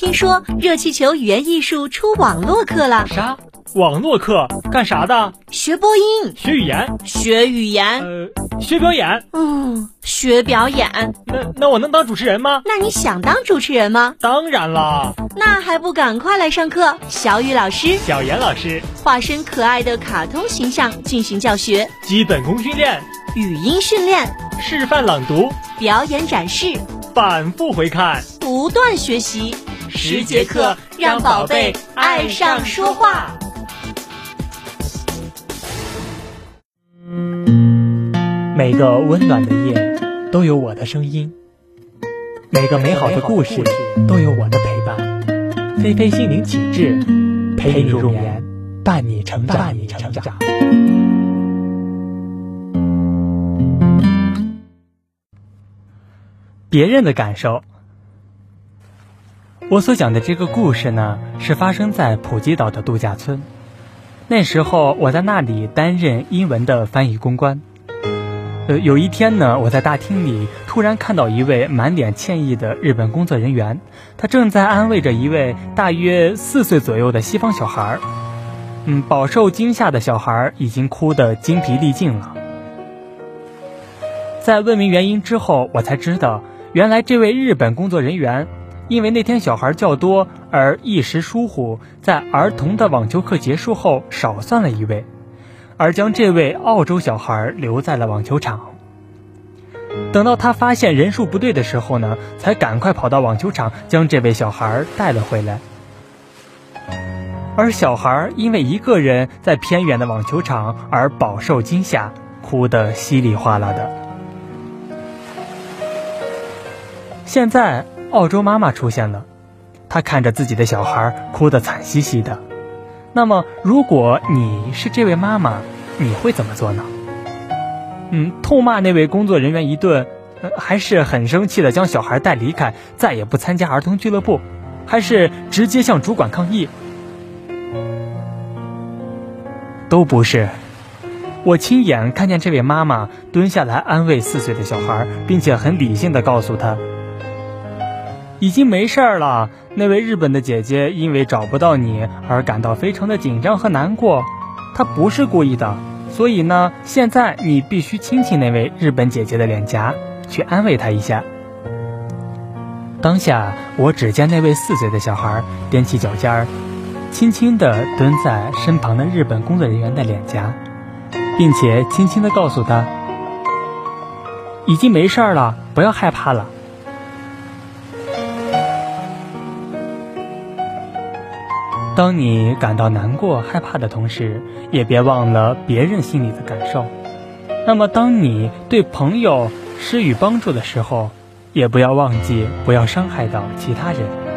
听说热气球语言艺术出网络课了。啥？网络课干啥的？学播音，学语言，学语言，呃，学表演。嗯，学表演。那那我能当主持人吗？那你想当主持人吗？当然啦。那还不赶快来上课？小雨老师、小严老师化身可爱的卡通形象进行教学，基本功训练，语音训练，示范朗读，表演展示，反复回看，不断学习。十节课让宝贝爱上说话。每个温暖的夜都有我的声音，每个美好的故事都有我的陪伴。菲菲心灵启智，陪你入眠，伴你成长。伴你成长。别人的感受。我所讲的这个故事呢，是发生在普吉岛的度假村。那时候我在那里担任英文的翻译公关。呃，有一天呢，我在大厅里突然看到一位满脸歉意的日本工作人员，他正在安慰着一位大约四岁左右的西方小孩儿嗯，饱受惊吓的小孩已经哭得精疲力尽了。在问明原因之后，我才知道，原来这位日本工作人员因为那天小孩较多而一时疏忽，在儿童的网球课结束后少算了一位。而将这位澳洲小孩留在了网球场。等到他发现人数不对的时候呢，才赶快跑到网球场将这位小孩带了回来。而小孩因为一个人在偏远的网球场而饱受惊吓，哭得稀里哗啦的。现在澳洲妈妈出现了，她看着自己的小孩哭得惨兮兮的。那么，如果你是这位妈妈，你会怎么做呢？嗯，痛骂那位工作人员一顿，还是很生气的将小孩带离开，再也不参加儿童俱乐部，还是直接向主管抗议？都不是。我亲眼看见这位妈妈蹲下来安慰四岁的小孩，并且很理性的告诉他。已经没事儿了。那位日本的姐姐因为找不到你而感到非常的紧张和难过，她不是故意的。所以呢，现在你必须亲亲那位日本姐姐的脸颊，去安慰她一下。当下，我只见那位四岁的小孩踮起脚尖儿，轻轻地蹲在身旁的日本工作人员的脸颊，并且轻轻地告诉他：“已经没事儿了，不要害怕了。”当你感到难过、害怕的同时，也别忘了别人心里的感受。那么，当你对朋友施予帮助的时候，也不要忘记不要伤害到其他人。